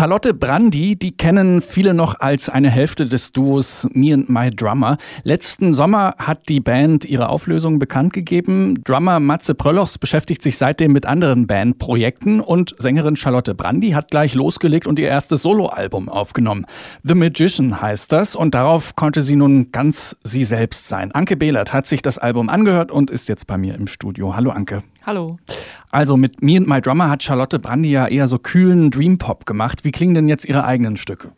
Charlotte Brandy, die kennen viele noch als eine Hälfte des Duos Me and My Drummer. Letzten Sommer hat die Band ihre Auflösung bekannt gegeben. Drummer Matze Pröllochs beschäftigt sich seitdem mit anderen Bandprojekten und Sängerin Charlotte Brandy hat gleich losgelegt und ihr erstes Soloalbum aufgenommen. The Magician heißt das und darauf konnte sie nun ganz sie selbst sein. Anke Behlert hat sich das Album angehört und ist jetzt bei mir im Studio. Hallo Anke. Hallo. Also mit Me and My Drummer hat Charlotte Brandy ja eher so kühlen Dream Pop gemacht. Wie klingen denn jetzt ihre eigenen Stücke?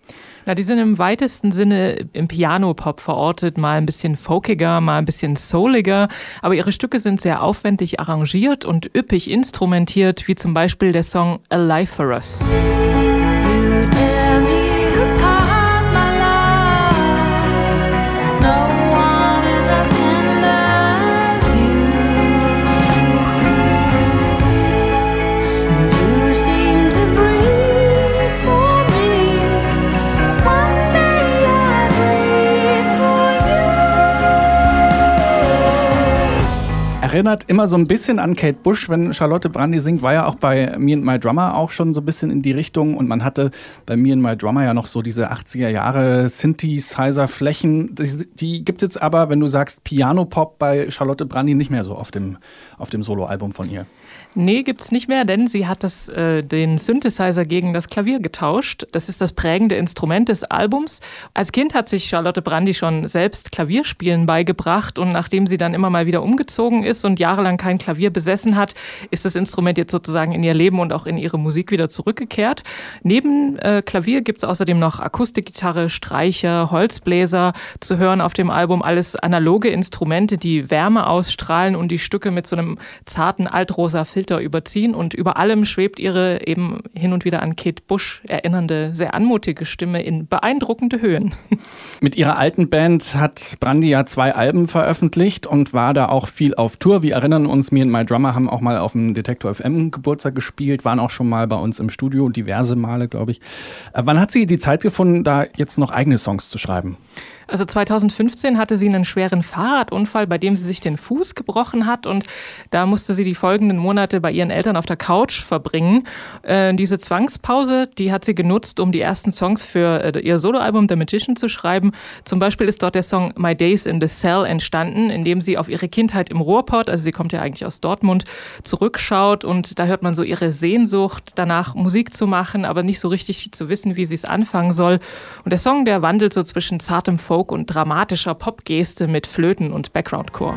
Na, die sind im weitesten Sinne im Piano-Pop verortet, mal ein bisschen folkiger, mal ein bisschen souliger, aber ihre Stücke sind sehr aufwendig arrangiert und üppig instrumentiert, wie zum Beispiel der Song Alive for Us. Erinnert immer so ein bisschen an Kate Bush, wenn Charlotte Brandy singt, war ja auch bei Me and My Drummer auch schon so ein bisschen in die Richtung und man hatte bei Me and My Drummer ja noch so diese 80er Jahre Synthesizer-Flächen. Die, die gibt es jetzt aber, wenn du sagst Piano-Pop bei Charlotte Brandy nicht mehr so auf dem, auf dem Soloalbum von ihr. Nee, gibt's nicht mehr, denn sie hat das, äh, den Synthesizer gegen das Klavier getauscht. Das ist das prägende Instrument des Albums. Als Kind hat sich Charlotte Brandy schon selbst Klavierspielen beigebracht und nachdem sie dann immer mal wieder umgezogen ist und jahrelang kein Klavier besessen hat, ist das Instrument jetzt sozusagen in ihr Leben und auch in ihre Musik wieder zurückgekehrt. Neben äh, Klavier gibt's außerdem noch Akustikgitarre, Streicher, Holzbläser zu hören auf dem Album. Alles analoge Instrumente, die Wärme ausstrahlen und die Stücke mit so einem zarten altrosa Filter Filter überziehen und über allem schwebt ihre eben hin und wieder an Kate Bush erinnernde, sehr anmutige Stimme in beeindruckende Höhen. Mit ihrer alten Band hat Brandy ja zwei Alben veröffentlicht und war da auch viel auf Tour. Wir erinnern uns, Me and My Drummer haben auch mal auf dem Detektor FM Geburtstag gespielt, waren auch schon mal bei uns im Studio, diverse Male, glaube ich. Äh, wann hat sie die Zeit gefunden, da jetzt noch eigene Songs zu schreiben? Also 2015 hatte sie einen schweren Fahrradunfall, bei dem sie sich den Fuß gebrochen hat und da musste sie die folgenden Monate bei ihren Eltern auf der Couch verbringen. Äh, diese Zwangspause, die hat sie genutzt, um die ersten Songs für äh, ihr Soloalbum The Magician zu schreiben. Zum Beispiel ist dort der Song My Days in the Cell entstanden, in dem sie auf ihre Kindheit im Ruhrpott, also sie kommt ja eigentlich aus Dortmund, zurückschaut und da hört man so ihre Sehnsucht danach Musik zu machen, aber nicht so richtig zu wissen, wie sie es anfangen soll. Und der Song, der wandelt so zwischen zartem Folk Folk und dramatischer Popgeste mit Flöten und Backgroundchor.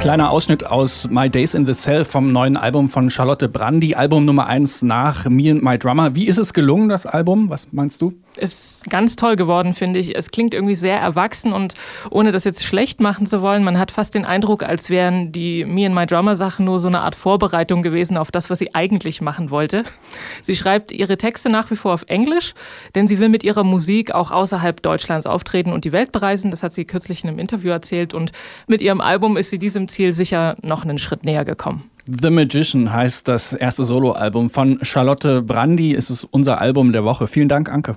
Kleiner Ausschnitt aus My Days in the Cell vom neuen Album von Charlotte Brandy, Album Nummer 1 nach Me and My Drummer. Wie ist es gelungen, das Album? Was meinst du? Ist ganz toll geworden, finde ich. Es klingt irgendwie sehr erwachsen und ohne das jetzt schlecht machen zu wollen, man hat fast den Eindruck, als wären die Me and My Drummer Sachen nur so eine Art Vorbereitung gewesen auf das, was sie eigentlich machen wollte. Sie schreibt ihre Texte nach wie vor auf Englisch, denn sie will mit ihrer Musik auch außerhalb Deutschlands auftreten und die Welt bereisen. Das hat sie kürzlich in einem Interview erzählt und mit ihrem Album ist sie diesem Ziel sicher noch einen Schritt näher gekommen. The Magician heißt das erste Soloalbum von Charlotte Brandy. Es ist unser Album der Woche. Vielen Dank, Anke.